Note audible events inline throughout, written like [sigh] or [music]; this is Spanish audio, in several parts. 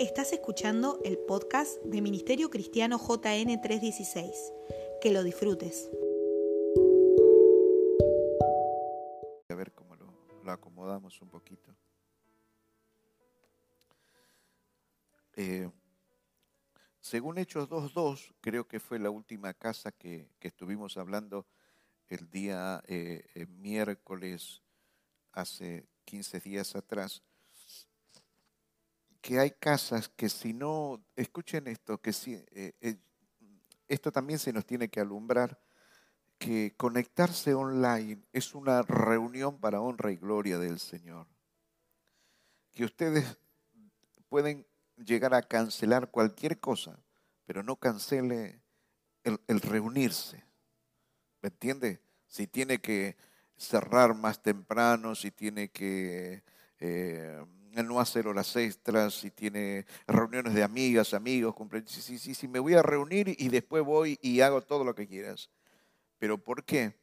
Estás escuchando el podcast de Ministerio Cristiano JN 316. Que lo disfrutes. A ver cómo lo, acomodamos un poquito. Eh, según Hechos 2.2, creo que fue la última casa que, que estuvimos hablando el día eh, eh, miércoles, hace 15 días atrás, que hay casas que si no, escuchen esto, que si, esto también se nos tiene que alumbrar, que conectarse online es una reunión para honra y gloria del Señor. Que ustedes pueden llegar a cancelar cualquier cosa, pero no cancele el, reunirse. ¿Me entiende? Si tiene que cerrar más temprano, si tiene que eh, no hacer horas extras, si tiene reuniones de amigas, amigos, si, si, si, si me voy a reunir y después voy y hago todo lo que quieras. ¿Pero por qué?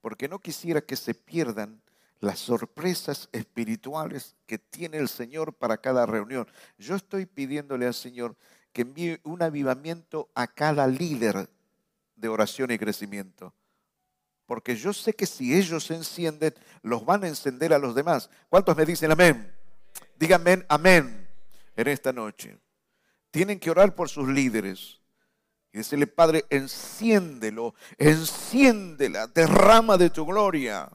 Porque no quisiera que se pierdan las sorpresas espirituales que tiene el Señor para cada reunión. Yo estoy pidiéndole al Señor que envíe un avivamiento a cada líder de oración y crecimiento. Porque yo sé que si ellos encienden, los van a encender a los demás. ¿Cuántos me dicen amén? Díganme amén en esta noche. Tienen que orar por sus líderes. Y decirle, Padre, enciéndelo, enciéndela, derrama de tu gloria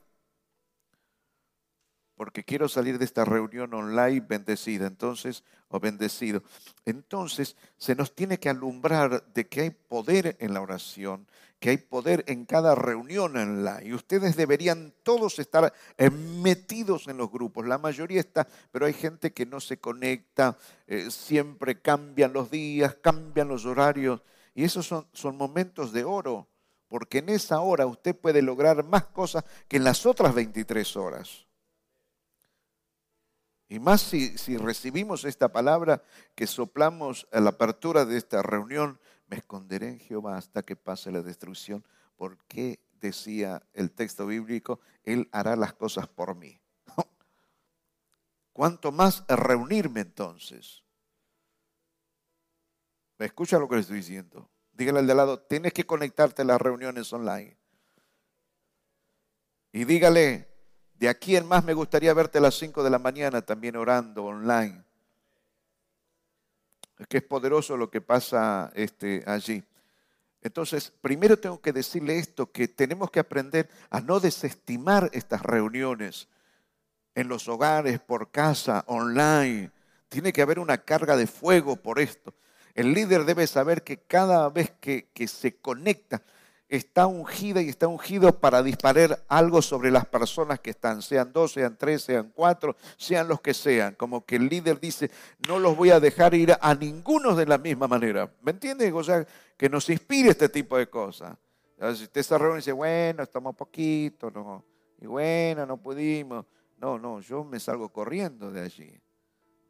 porque quiero salir de esta reunión online bendecida, entonces, o bendecido. Entonces, se nos tiene que alumbrar de que hay poder en la oración, que hay poder en cada reunión online. Y ustedes deberían todos estar metidos en los grupos. La mayoría está, pero hay gente que no se conecta, eh, siempre cambian los días, cambian los horarios. Y esos son, son momentos de oro, porque en esa hora usted puede lograr más cosas que en las otras 23 horas. Y más si, recibimos esta palabra que soplamos a la apertura de esta reunión, me esconderé en Jehová hasta que pase la destrucción, porque decía el texto bíblico, Él hará las cosas por mí. [laughs] ¿Cuánto más reunirme entonces? ¿Me escucha lo que le estoy diciendo? Dígale al de lado, tienes que conectarte a las reuniones online. Y dígale, de aquí en más me gustaría verte a las 5 de la mañana también orando online. Es que es poderoso lo que pasa este, allí. Entonces, primero tengo que decirle esto, que tenemos que aprender a no desestimar estas reuniones en los hogares, por casa, online. Tiene que haber una carga de fuego por esto. El líder debe saber que cada vez que, que se conecta, está ungida y está ungido para disparar algo sobre las personas que están, sean dos, sean tres, sean cuatro, sean los que sean. Como que el líder dice, no los voy a dejar ir a ninguno de la misma manera. ¿Me entiende? O sea, que nos inspire este tipo de cosas. Si usted se reúne y dice, bueno, estamos poquito, no, y bueno, no pudimos. No, no, yo me salgo corriendo de allí.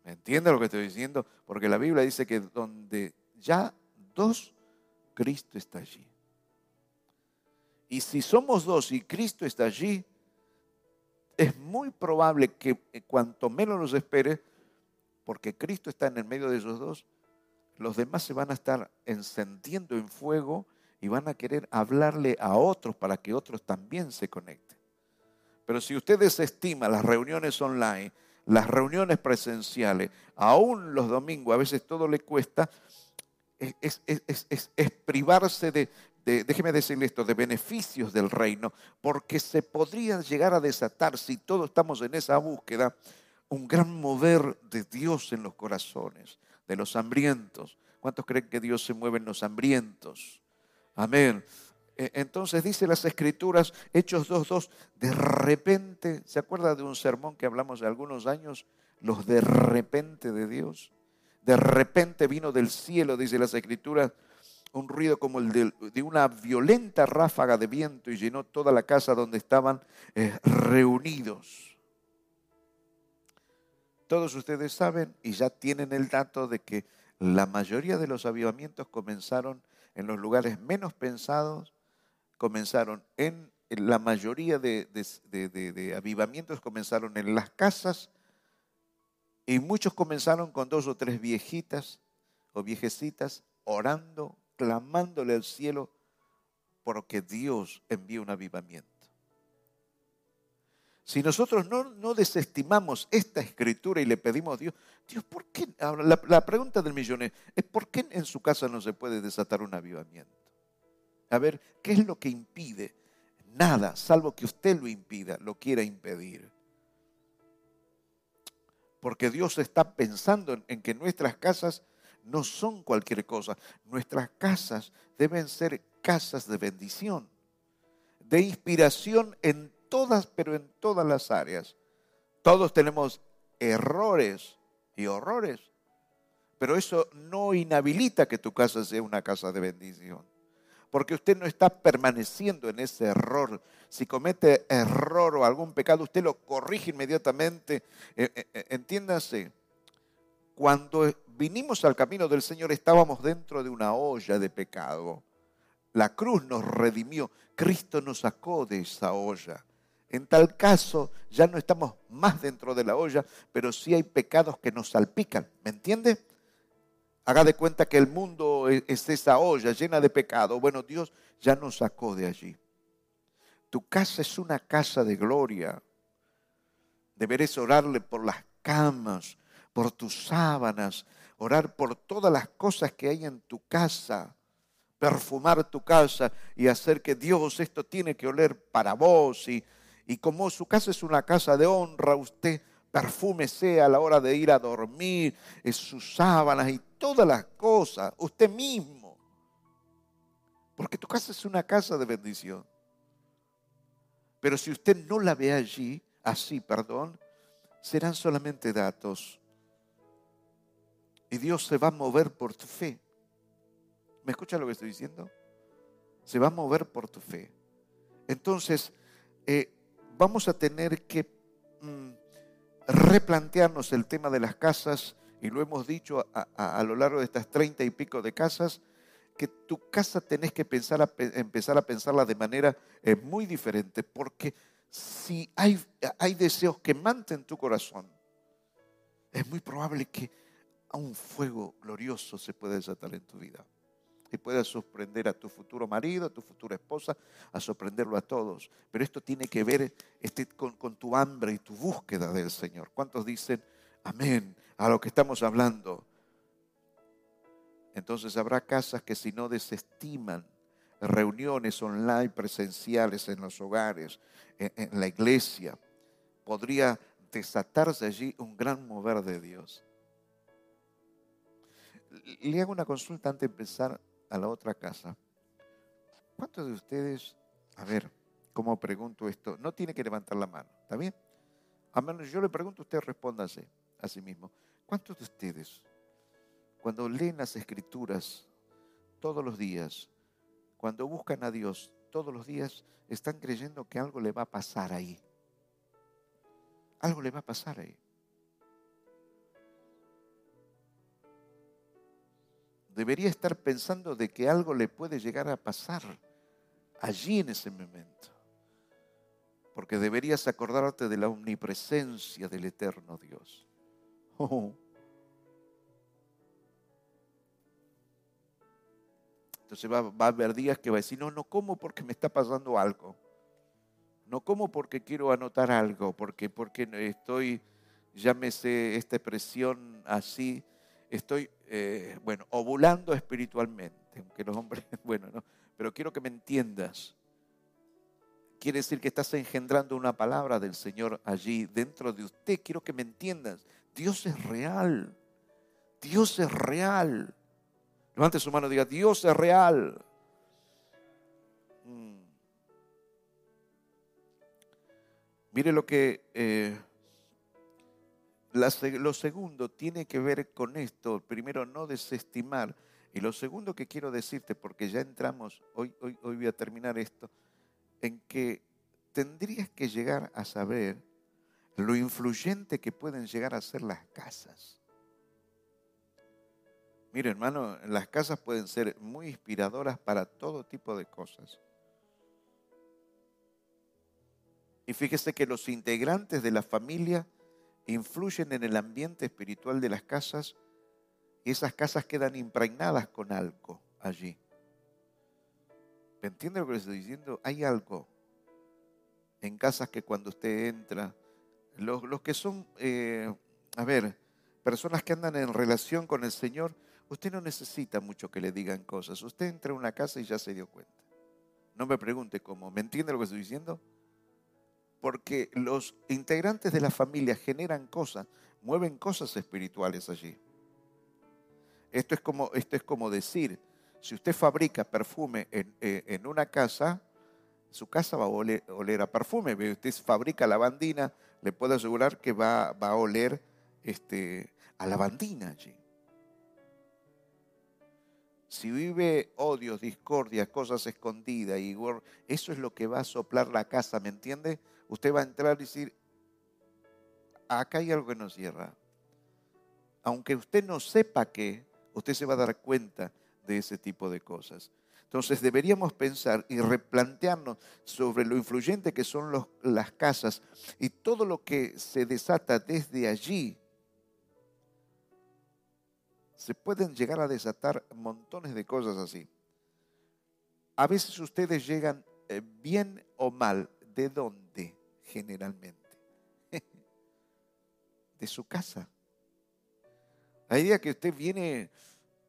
¿Me entiende lo que estoy diciendo? Porque la Biblia dice que donde ya dos, Cristo está allí. Y si somos dos y Cristo está allí, es muy probable que eh, cuanto menos nos espere, porque Cristo está en el medio de esos dos, los demás se van a estar encendiendo en fuego y van a querer hablarle a otros para que otros también se conecten. Pero si usted desestima las reuniones online, las reuniones presenciales, aún los domingos, a veces todo le cuesta, es, es privarse de, déjeme decirle esto, de beneficios del reino, porque se podría llegar a desatar, si todos estamos en esa búsqueda, un gran mover de Dios en los corazones, de los hambrientos. ¿Cuántos creen que Dios se mueve en los hambrientos? Amén. E, entonces dice las escrituras, Hechos 2.2, de repente, ¿se acuerda de un sermón que hablamos de algunos años? Los de repente de Dios. De repente vino del cielo, dice las escrituras, un ruido como el de, una violenta ráfaga de viento y llenó toda la casa donde estaban eh, reunidos. Todos ustedes saben y ya tienen el dato de que la mayoría de los avivamientos comenzaron en los lugares menos pensados, comenzaron en, la mayoría de, de avivamientos comenzaron en las casas Y muchos comenzaron con dos o tres viejitas o viejecitas orando, clamándole al cielo porque Dios envía un avivamiento. Si nosotros no, desestimamos esta escritura y le pedimos a Dios, Dios, ¿por qué? la, la, pregunta del millón es, ¿por qué en su casa no se puede desatar un avivamiento? A ver, ¿qué es lo que impide? Nada, salvo que usted lo impida, lo quiera impedir. Porque Dios está pensando en que nuestras casas no son cualquier cosa. Nuestras casas deben ser casas de bendición, de inspiración en todas, pero en todas las áreas. Todos tenemos errores y horrores, pero eso no inhabilita que tu casa sea una casa de bendición. Porque usted no está permaneciendo en ese error. Si comete error o algún pecado, usted lo corrige inmediatamente. Eh, eh, eh, entiéndase, cuando vinimos al camino del Señor estábamos dentro de una olla de pecado. La cruz nos redimió, Cristo nos sacó de esa olla. En tal caso, ya no estamos más dentro de la olla, pero sí hay pecados que nos salpican. ¿Me entiende? Haga de cuenta que el mundo e-, es esa olla llena de pecado. Bueno, Dios ya nos sacó de allí. Tu casa es una casa de gloria. Deberes orarle por las camas, por tus sábanas, orar por todas las cosas que hay en tu casa perfumar tu casa y hacer que Dios esto tiene que oler para vos y y como su casa es una casa de honra, usted perfúmese a la hora de ir a dormir, es sus sábanas y todas las cosas, usted mismo. Porque tu casa es una casa de bendición. Pero si usted no la ve allí, así, perdón, serán solamente datos. Y Dios se va a mover por tu fe. ¿Me escucha lo que estoy diciendo? Se va a mover por tu fe. Entonces, eh, vamos a tener que mm, replantearnos el tema de las casas, y lo hemos dicho a, lo largo de estas treinta y pico de casas, que tu casa tenés que pensar a, empezar a pensarla de manera eh, muy diferente, porque si hay, hay deseos que manten tu corazón, es muy probable que a un fuego glorioso se pueda desatar en tu vida y puedas sorprender a tu futuro marido, a tu futura esposa, a sorprenderlo a todos. Pero esto tiene que ver este, con tu hambre y tu búsqueda del Señor. ¿Cuántos dicen amén a lo que estamos hablando? Entonces habrá casas que si no desestiman reuniones online presenciales en los hogares, en, la iglesia, podría desatarse allí un gran mover de Dios. Le hago una consulta antes de empezar a la otra casa. ¿Cuántos de ustedes, a ver, cómo pregunto esto? No tiene que levantar la mano, ¿está bien? A menos yo le pregunto, usted respóndase a sí mismo. ¿Cuántos de ustedes, cuando leen las escrituras todos los días, cuando buscan a Dios todos los días, están creyendo que algo le va a pasar ahí? Algo le va a pasar ahí. Debería estar pensando de que algo le puede llegar a pasar allí en ese momento. Porque deberías acordarte de la omnipresencia del eterno Dios. Oh. Entonces va, va, a haber días que va a decir, no, no como porque me está pasando algo. No como porque quiero anotar algo, porque, porque estoy, llámese esta expresión así, estoy, eh, bueno, ovulando espiritualmente, aunque los hombres, [laughs] bueno, no, pero quiero que me entiendas. Quiere decir que estás engendrando una palabra del Señor allí dentro de usted. Quiero que me entiendas. Dios es real. Dios es real. Levante su mano y diga, Dios es real. Mm. Mire lo que eh, lo segundo tiene que ver con esto. Primero, no desestimar. Y lo segundo que quiero decirte, porque ya entramos, hoy, hoy, hoy voy a terminar esto, en que tendrías que llegar a saber lo influyente que pueden llegar a ser las casas. Mire, hermano, las casas pueden ser muy inspiradoras para todo tipo de cosas. Y fíjese que los integrantes de la familia influyen en el ambiente espiritual de las casas y esas casas quedan impregnadas con algo allí. ¿Me entiende lo que le estoy diciendo? Hay algo en casas que cuando usted entra, los, los que son, eh, a ver, personas que andan en relación con el Señor, usted no necesita mucho que le digan cosas. Usted entra a una casa y ya se dio cuenta. No me pregunte cómo. ¿Me entiende lo que estoy diciendo? Porque los integrantes de la familia generan cosas, mueven cosas espirituales allí. Esto es como, esto es como decir, si usted fabrica perfume en, eh, una casa, su casa va a oler, a perfume. Usted fabrica lavandina, le puedo asegurar que va, va a oler este, a lavandina allí. Si vive odios, discordias, cosas escondidas, y eso es lo que va a soplar la casa, ¿me entiende? Usted va a entrar y decir, acá hay algo que no cierra. Aunque usted no sepa qué, usted se va a dar cuenta de ese tipo de cosas. Entonces deberíamos pensar y replantearnos sobre lo influyente que son las casas y todo lo que se desata desde allí se pueden llegar a desatar montones de cosas así. A veces ustedes llegan eh, bien o mal. ¿De dónde generalmente? [laughs] De su casa. Hay días que usted viene,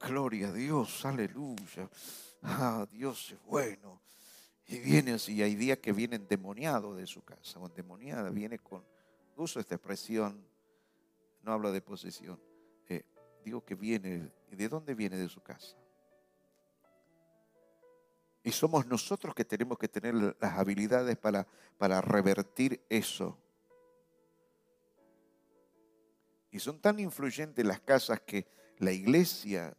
gloria a Dios, aleluya, ah, Dios es bueno. Y viene así, hay días que viene endemoniado de su casa, o endemoniada, viene con, uso esta expresión, no hablo de posesión, digo que viene, ¿y de dónde viene de su casa? Y somos nosotros que tenemos que tener las habilidades para, para revertir eso. Y son tan influyentes las casas que la iglesia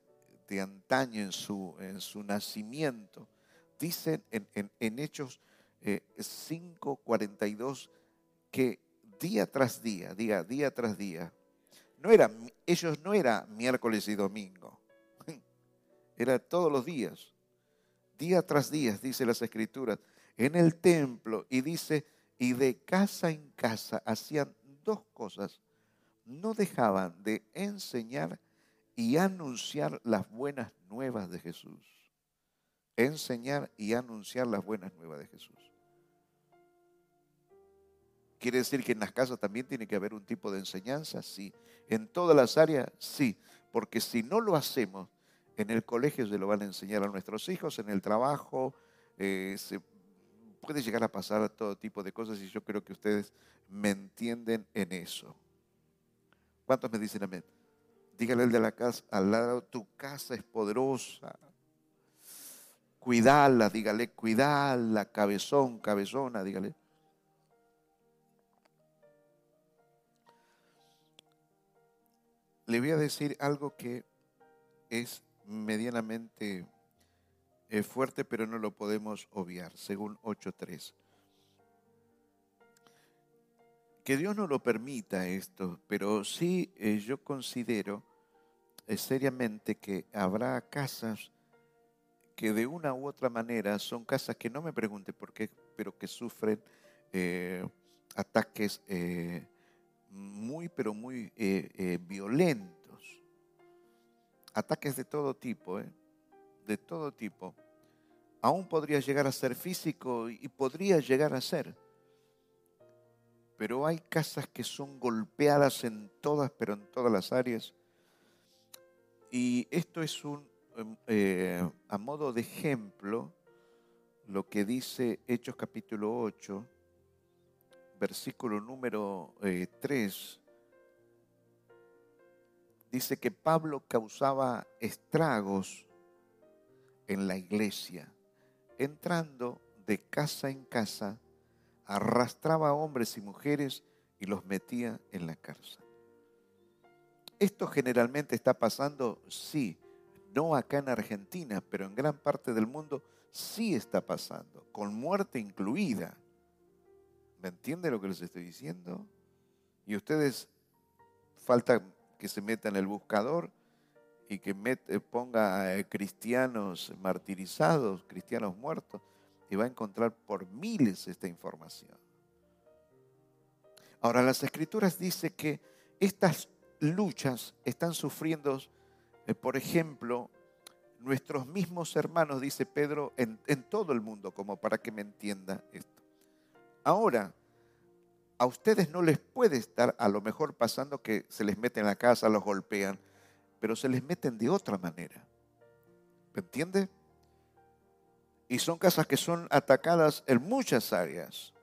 de antaño en su, en su nacimiento, dicen en, en, Hechos 5, eh, 42, que día tras día, día, día tras día, no era, ellos no era miércoles y domingo, [laughs] era todos los días, día tras día, dice las escrituras, en el templo y dice, y de casa en casa hacían dos cosas, no dejaban de enseñar y anunciar las buenas nuevas de Jesús. Enseñar y anunciar las buenas nuevas de Jesús. ¿Quiere decir que en las casas también tiene que haber un tipo de enseñanza? Sí. En todas las áreas, sí. Porque si no lo hacemos, en el colegio se lo van a enseñar a nuestros hijos, en el trabajo, eh, puede llegar a pasar todo tipo de cosas y yo creo que ustedes me entienden en eso. ¿Cuántos me dicen amén? Dígale el de la casa, al lado, tu casa es poderosa. Cuidala, dígale, cuidala, cabezón, cabezona, dígale. le voy a decir algo que es medianamente eh, fuerte, pero no lo podemos obviar, según 8.3. Que Dios no lo permita esto, pero sí eh, yo considero eh, seriamente que habrá casas que de una u otra manera son casas que no me pregunte por qué, pero que sufren ataques muy, pero muy violentos. Ataques de todo tipo, ¿eh? de todo tipo. Aún podría llegar a ser físico y podría llegar a ser. Pero hay casas que son golpeadas en todas, pero en todas las áreas. Y esto es un, em, a modo de ejemplo, lo que dice Hechos capítulo 8, versículo número 3, eh, dice que Pablo causaba estragos en la iglesia, entrando de casa en casa, arrastraba a hombres y mujeres y los metía en la cárcel. Esto generalmente está pasando, sí, no acá en Argentina, pero en gran parte del mundo sí está pasando, con muerte incluida. ¿Me entiende lo que les estoy diciendo? Y ustedes falta que se metan en el buscador y que eh, ponga cristianos martirizados, cristianos muertos, y va a encontrar por miles esta información. Ahora, las escrituras dicen que estas luchas están sufriendo, eh, por ejemplo, nuestros mismos hermanos, dice Pedro, en, en todo el mundo, como para que me entienda esto. Ahora, a ustedes no les puede estar a lo mejor pasando que se les mete en la casa, los golpean, pero se les meten de otra manera. ¿Me entiende? Y son casas que son atacadas en muchas áreas.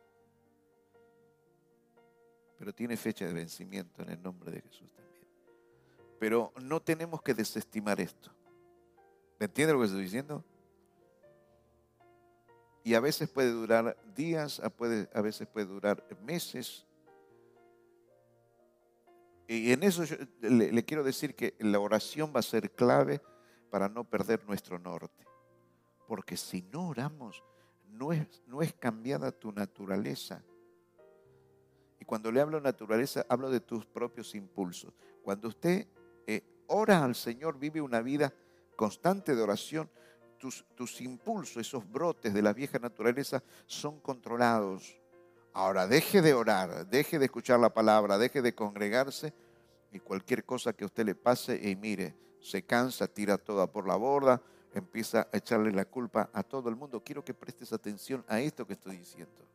Pero tiene fecha de vencimiento en el nombre de Jesús también. Pero no tenemos que desestimar esto. ¿Me entiende lo que estoy diciendo? Y a veces puede durar días, a, veces puede durar meses. Y en eso le, quiero decir que la oración va a ser clave para no perder nuestro norte. Porque si no oramos, no es, no es cambiada tu naturaleza. Y cuando le hablo naturaleza, hablo de tus propios impulsos. Cuando usted eh, ora al Señor, vive una vida constante de oración, tus, impulsos, esos brotes de la vieja naturaleza son controlados. Ahora, deje de orar, deje de escuchar la palabra, deje de congregarse y cualquier cosa que a usted le pase y mire, se cansa, tira toda por la borda, empieza a echarle la culpa a todo el mundo. Quiero que prestes atención a esto que estoy diciendo.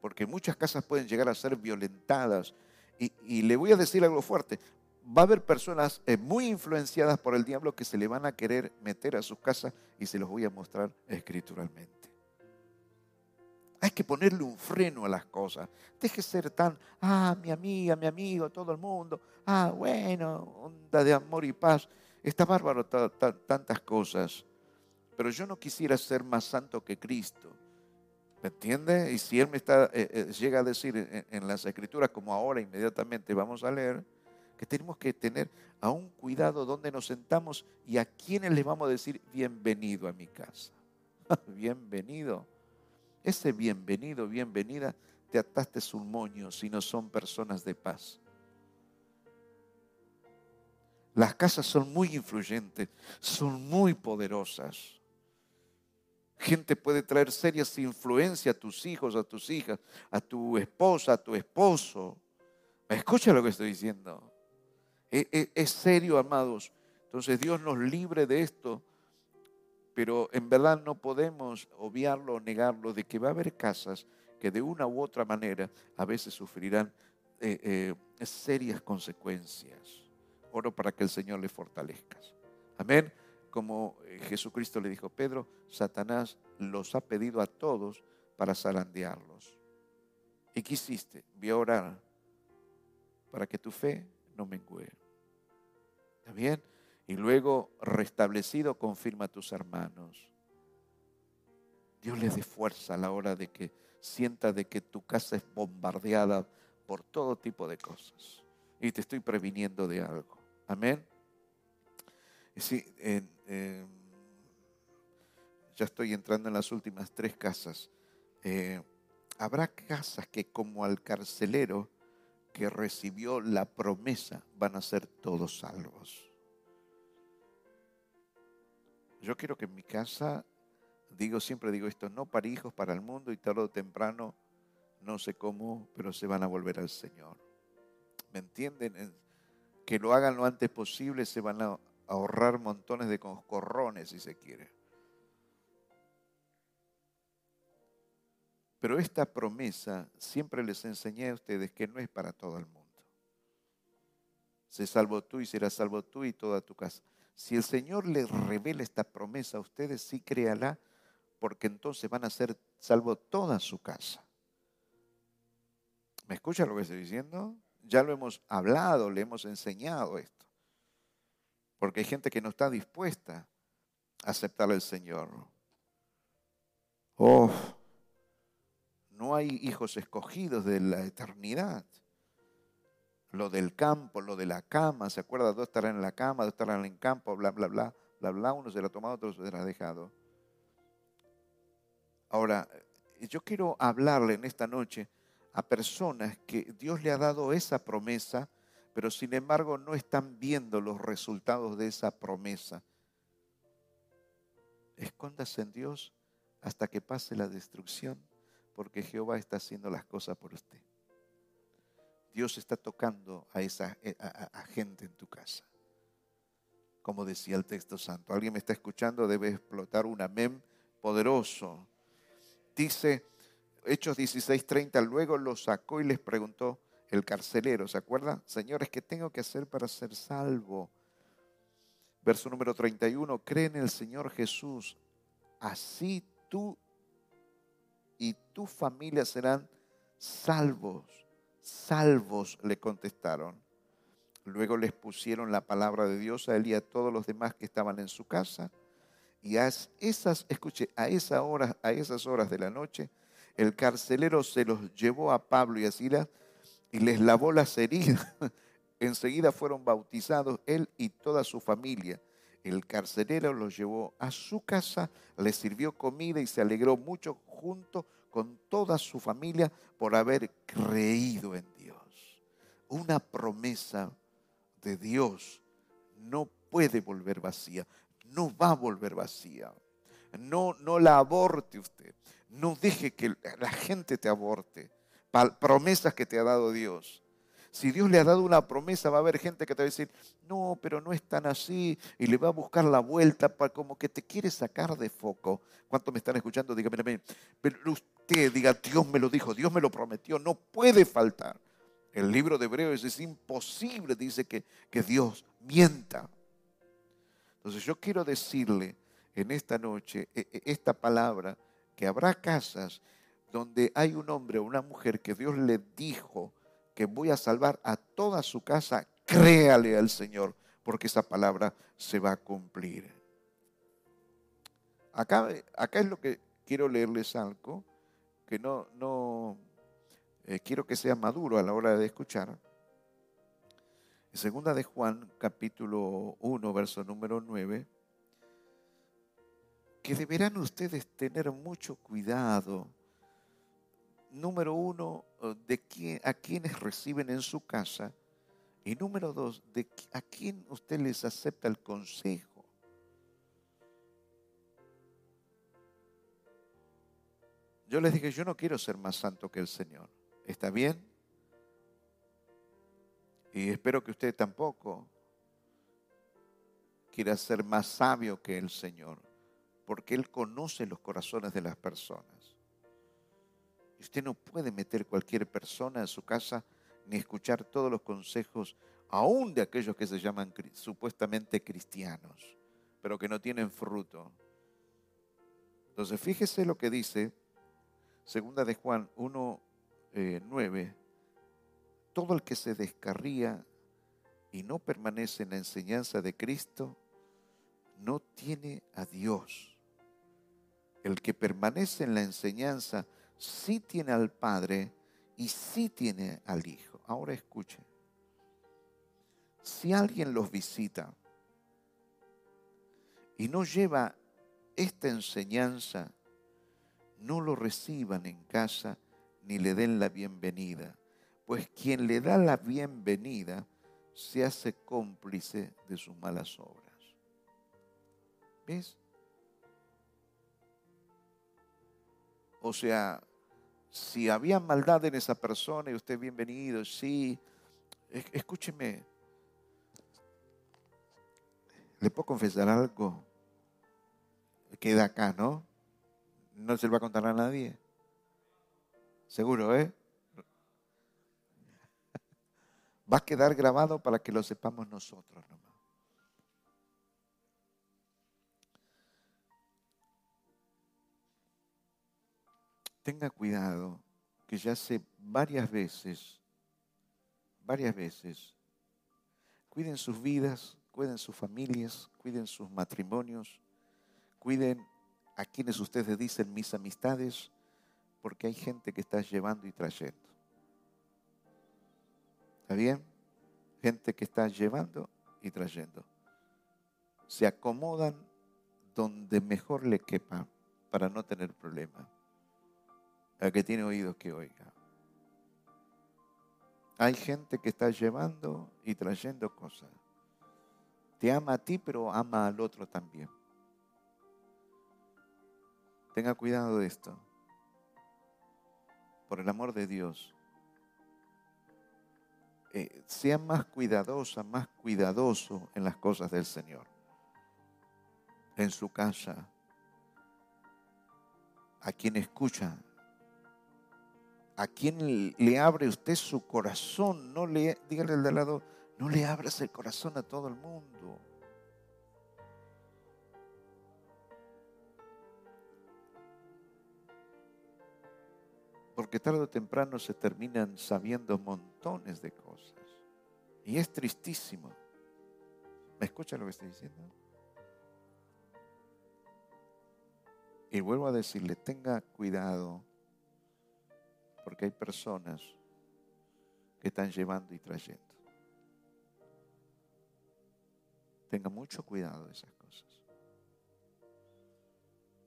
Porque muchas casas pueden llegar a ser violentadas. Y, y le voy a decir algo fuerte va a haber personas eh, muy influenciadas por el diablo que se le van a querer meter a sus casas y se los voy a mostrar escrituralmente. Hay que ponerle un freno a las cosas. Deje ser tan, ah, mi amiga, mi amigo, todo el mundo, ah, bueno, onda de amor y paz. Está bárbaro tantas cosas. Pero yo no quisiera ser más santo que Cristo. ¿Me entiende? Y si Él me está, eh, eh, llega a decir en, en las escrituras, como ahora inmediatamente vamos a leer, que tenemos que tener aún cuidado donde nos sentamos y a quienes les vamos a decir bienvenido a mi casa. [laughs] bienvenido. Ese bienvenido, bienvenida, te ataste un moño si no son personas de paz. Las casas son muy influyentes, son muy poderosas. Gente puede traer serias influencias a tus hijos, a tus hijas, a tu esposa, a tu esposo. Escucha lo que estoy diciendo. E, e, es, serio, amados. Entonces Dios nos libre de esto, pero en verdad no podemos obviarlo o negarlo de que va a haber casas que de una u otra manera a veces sufrirán eh, eh, serias consecuencias. Oro para que el Señor le fortalezca. Amén. Como eh, Jesucristo le dijo, Pedro, Satanás los ha pedido a todos para zarandearlos. ¿Y qué hiciste? Vi a orar para que tu fe no mengue. ¿Está bien? Y luego, restablecido, confirma a tus hermanos. Dios les dé fuerza a la hora de que sienta de que tu casa es bombardeada por todo tipo de cosas. Y te estoy previniendo de algo. Amén. Sí, ya estoy entrando en las últimas tres casas. Eh, habrá casas que como al carcelero que recibió la promesa van a ser todos salvos. Yo quiero que en mi casa, digo siempre digo esto, no para hijos, para el mundo y tarde o temprano, no sé cómo, pero se van a volver al Señor. ¿Me entienden? Que lo hagan lo antes posible, se van a ahorrar montones de coscorrones si se quiere. Pero esta promesa siempre les enseñé a ustedes que no es para todo el mundo. Se salvo tú y serás salvo tú y toda tu casa. Si el Señor les revela esta promesa a ustedes, sí créala, porque entonces van a ser salvo toda su casa. ¿Me escucha lo que estoy diciendo? Ya lo hemos hablado, le hemos enseñado esto. Porque hay gente que no está dispuesta a aceptar al Señor. Oh, no hay hijos escogidos de la eternidad. Lo del campo, lo de la cama, ¿se acuerda? Dos estarán en la cama, dos estarán en el campo, bla, bla, bla, bla, bla, uno se la ha tomado, otro se la ha dejado. Ahora, yo quiero hablarle en esta noche a personas que Dios le ha dado esa promesa, pero sin embargo no están viendo los resultados de esa promesa. Escóndase en Dios hasta que pase la destrucción porque Jehová está haciendo las cosas por usted. Dios está tocando a esa a, gente en tu casa. Como decía el texto santo. Alguien me está escuchando, debe explotar un amén poderoso. Dice Hechos 16:30, luego los sacó y les preguntó el carcelero, ¿se acuerdan? Señores, ¿qué tengo que hacer para ser salvo? Verso número 31, cree en el Señor Jesús, así tú y tu familia serán salvos, salvos, le contestaron. Luego les pusieron la palabra de Dios a él y a todos los demás que estaban en su casa. Y a esas, escuche, a, esa hora, a esas horas de la noche, el carcelero se los llevó a Pablo y a Silas y les lavó las heridas. [laughs] Enseguida fueron bautizados él y toda su familia. El carcelero los llevó a su casa, les sirvió comida y se alegró mucho junto con toda su familia por haber creído en Dios. Una promesa de Dios no puede volver vacía, no va a volver vacía. No, no la aborte usted. No deje que la gente te aborte. Promesas que te ha dado Dios. Si Dios le ha dado una promesa, va a haber gente que te va a decir, no, pero no es tan así, y le va a buscar la vuelta para como que te quiere sacar de foco. ¿Cuántos me están escuchando? Dígame, pero usted diga, Dios me lo dijo, Dios me lo prometió, no puede faltar. El libro de Hebreos es imposible, dice que, que Dios mienta. Entonces yo quiero decirle en esta noche e, e, esta palabra, que habrá casas donde hay un hombre o una mujer que Dios le dijo, que voy a salvar a toda su casa, créale al Señor, porque esa palabra se va a cumplir. Acá, es lo que quiero leerles algo, que no, no eh, quiero que sea maduro a la hora de escuchar. Segunda de Juan, capítulo 1, verso número 9, que deberán ustedes tener mucho cuidado número uno, de a quienes reciben en su casa. Y número dos, de a quién usted les acepta el consejo. Yo les dije, yo no quiero ser más santo que el Señor. ¿Está bien? Y espero que usted tampoco quiera ser más sabio que el Señor, porque Él conoce los corazones de las personas. Usted no puede meter cualquier persona en su casa ni escuchar todos los consejos, aún de aquellos que se llaman supuestamente cristianos, pero que no tienen fruto. Entonces, fíjese lo que dice segunda de Juan 1, 9. Eh, Todo el que se descarría y no permanece en la enseñanza de Cristo, no tiene a Dios. El que permanece en la enseñanza sí tiene al Padre y sí tiene al Hijo. Ahora escuchen. Si alguien los visita y no lleva esta enseñanza, no lo reciban en casa ni le den la bienvenida, pues quien le da la bienvenida se hace cómplice de sus malas obras. ¿Ves? O sea, si había maldad en esa persona y usted bienvenido, sí, escúcheme, le puedo confesar algo, queda acá, ¿no? No se lo va a contar a nadie. Seguro, ¿eh? Va a quedar grabado para que lo sepamos nosotros nomás. Tenga cuidado, que ya sé varias veces, varias veces, cuiden sus vidas, cuiden sus familias, cuiden sus matrimonios, cuiden a quienes ustedes dicen mis amistades, porque hay gente que está llevando y trayendo. ¿Está bien? Gente que está llevando y trayendo. Se acomodan donde mejor le quepa para no tener problemas el que tiene oídos que oiga. Hay gente que está llevando y trayendo cosas. Te ama a ti, pero ama al otro también. Tenga cuidado de esto. por el amor de Dios, eh, sea más cuidadosa, más cuidadoso en las cosas del Señor. En su casa, a quien escucha, a quien le abre usted su corazón, no le, dígale al de lado, no le abras el corazón a todo el mundo. Porque tarde o temprano se terminan sabiendo montones de cosas. Y es tristísimo. ¿Me escucha lo que estoy diciendo? Y vuelvo a decirle, tenga cuidado, porque hay personas que están llevando y trayendo. Tenga mucho cuidado de esas cosas.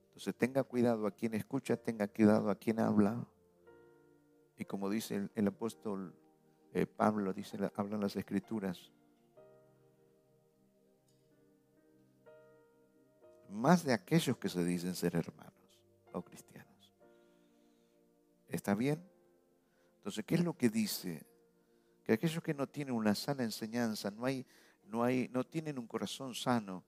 Entonces tenga cuidado a quien escucha, tenga cuidado a quien habla. Y como dice el, apóstol eh, Pablo, dice, hablan las escrituras, más de aquellos que se dicen ser hermanos o cristianos. ¿Está bien? Entonces, ¿qué es lo que dice? Que aquellos que no tienen una sana enseñanza, no, hay, no, hay, no tienen un corazón sano,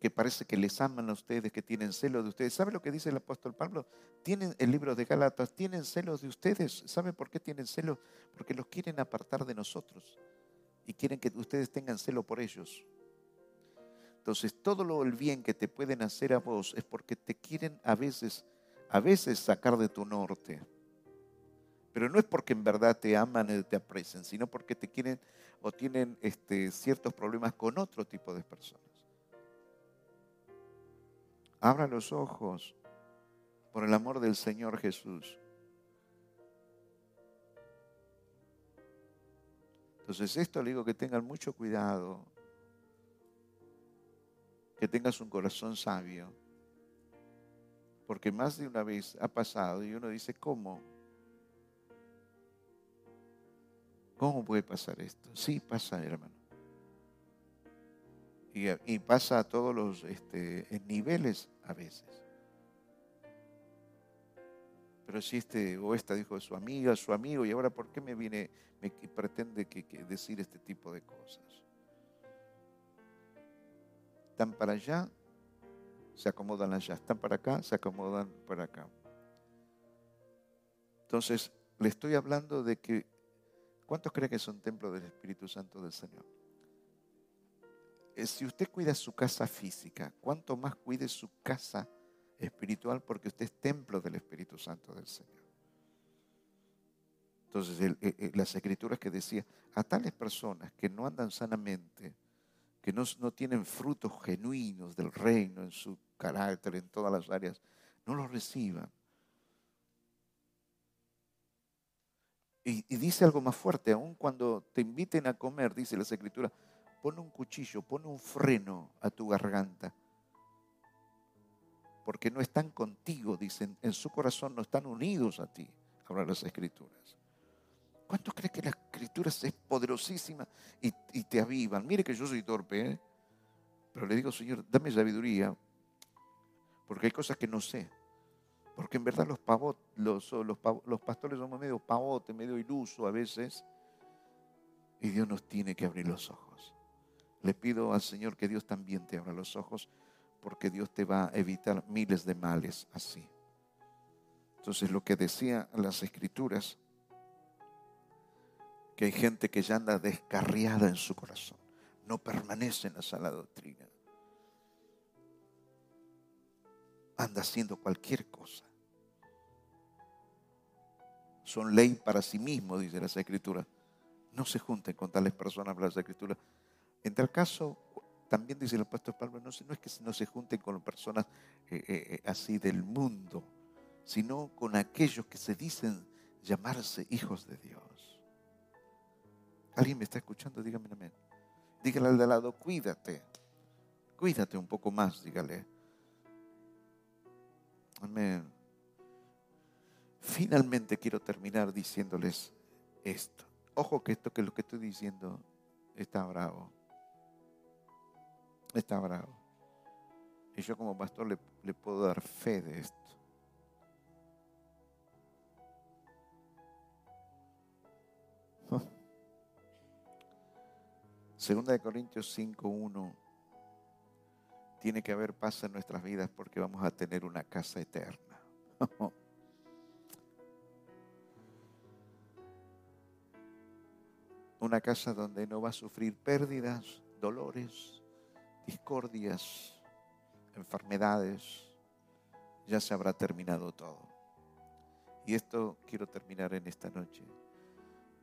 que parece que les aman a ustedes, que tienen celos de ustedes. ¿Sabe lo que dice el apóstol Pablo? Tienen el libro de Galatas, tienen celos de ustedes. ¿Sabe por qué tienen celos? Porque los quieren apartar de nosotros y quieren que ustedes tengan celo por ellos. Entonces, todo lo el bien que te pueden hacer a vos es porque te quieren a veces, a veces sacar de tu norte. Pero no es porque en verdad te aman y te aprecian, sino porque te quieren o tienen este, ciertos problemas con otro tipo de personas. Abra los ojos por el amor del Señor Jesús. Entonces esto le digo que tengan mucho cuidado, que tengas un corazón sabio, porque más de una vez ha pasado y uno dice, ¿cómo? ¿Cómo puede pasar esto? Sí, pasa, hermano. Y, pasa a todos los este, niveles a veces. Pero si este o esta dijo su amiga, su amigo, y ahora ¿por qué me viene, me pretende decir este tipo de cosas? Están para allá, se acomodan allá. Están para acá, se acomodan para acá. Entonces, le estoy hablando de que, ¿cuántos creen que son templos del Espíritu Santo del Señor? Eh, si usted cuida su casa física, ¿cuánto más cuide su casa espiritual? Porque usted es templo del Espíritu Santo del Señor. Entonces, las escrituras que decía, a tales personas que no andan sanamente, que no, no, tienen frutos genuinos del reino en su carácter, en todas las áreas, no los reciban. Y, dice algo más fuerte, aun cuando te inviten a comer, dice las escrituras, pone un cuchillo, pone un freno a tu garganta. Porque no están contigo, dicen, en su corazón no están unidos a ti, hablan las escrituras. ¿Cuántos crees que la escritura es poderosísima y, te avivan? Mire que yo soy torpe, ¿eh? pero le digo, Señor, dame sabiduría, porque hay cosas que no sé. Porque en verdad los, los pastores somos medio pavote, medio iluso a veces, y Dios nos tiene que abrir los ojos. Le pido al Señor que Dios también te abra los ojos porque Dios te va a evitar miles de males así. Entonces lo que decía las escrituras, que hay gente que ya anda descarriada en su corazón, no permanece en la sala doctrina, anda haciendo cualquier cosa. Son ley para sí mismos, dice las escrituras. No se junten con tales personas, las escrituras en tal caso, también dice el apóstol Pablo, no, no es que no se junten con personas eh, eh, eh, así del mundo, sino con aquellos que se dicen llamarse hijos de Dios. ¿Alguien me está escuchando? Dígame amén. Dígale al de lado, cuídate. Cuídate un poco más, dígale. Amén. Finalmente quiero terminar diciéndoles esto. Ojo que esto que lo que estoy diciendo está bravo está bravo. Y yo como pastor le, puedo dar fe de esto. Segunda de Corintios 5.1. Tiene que haber paz en nuestras vidas porque vamos a tener una casa eterna. [laughs] una casa donde no va a sufrir pérdidas, dolores, discordias, enfermedades. Ya se habrá terminado todo. Y esto quiero terminar en esta noche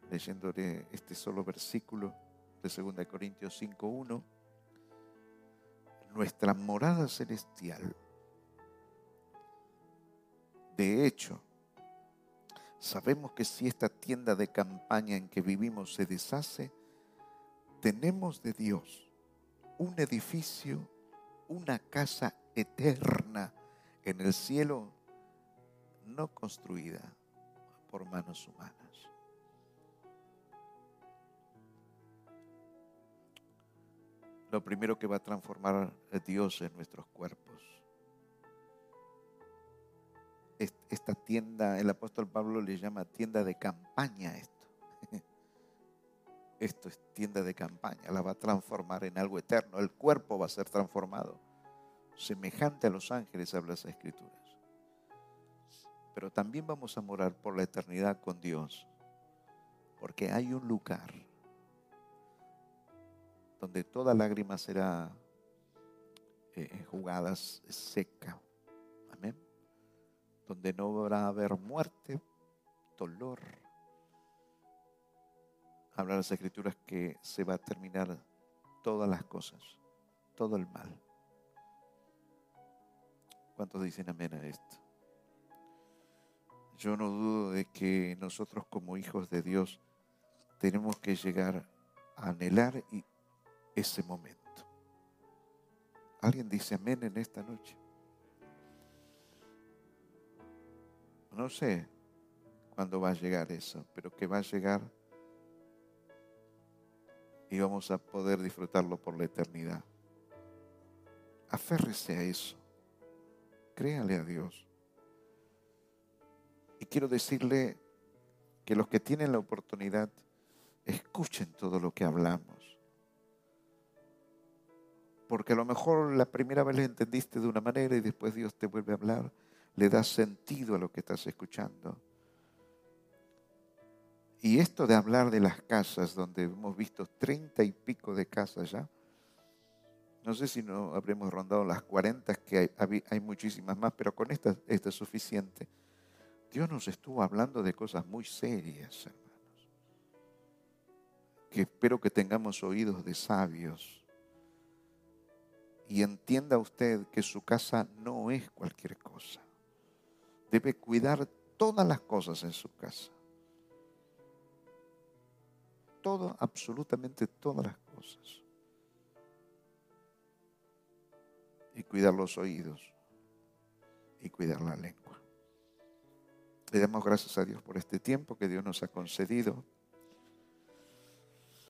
leyéndole este solo versículo de 2 Corintios 5.1. Nuestra morada celestial, de hecho, sabemos que si esta tienda de campaña en que vivimos se deshace, tenemos de Dios un edificio, una casa eterna en el cielo, no construida por manos humanas. Lo primero que va a transformar es Dios en nuestros cuerpos esta tienda, el apóstol Pablo le llama tienda de campaña esto. [laughs] Esto es tienda de campaña, la va a transformar en algo eterno. El cuerpo va a ser transformado, semejante a los ángeles, habla las escrituras. Pero también vamos a morar por la eternidad con Dios, porque hay un lugar donde toda lágrima será eh, seca donde no habrá haber muerte, dolor. Habla las escrituras que se va a terminar todas las cosas, todo el mal. ¿Cuántos dicen amén a esto? Yo no dudo de que nosotros como hijos de Dios tenemos que llegar a anhelar ese momento. ¿Alguien dice amén en esta noche? No sé cuándo va a llegar eso, pero que va a llegar y vamos a poder disfrutarlo por la eternidad. Aférrese a eso. Créale a Dios. Y quiero decirle que los que tienen la oportunidad, escuchen todo lo que hablamos. Porque a lo mejor la primera vez le entendiste de una manera y después Dios te vuelve a hablar le da sentido a lo que estás escuchando. Y esto de hablar de las casas, donde hemos visto treinta y pico de casas ya, no sé si no habremos rondado las cuarenta, que hay, hay, muchísimas más, pero con esta, esta es suficiente. Dios nos estuvo hablando de cosas muy serias, hermanos. Que espero que tengamos oídos de sabios. Y entienda usted que su casa no es cualquier cosa debe cuidar todas las cosas en su casa. Todo, absolutamente todas las cosas. Y cuidar los oídos. Y cuidar la lengua. Le damos gracias a Dios por este tiempo que Dios nos ha concedido.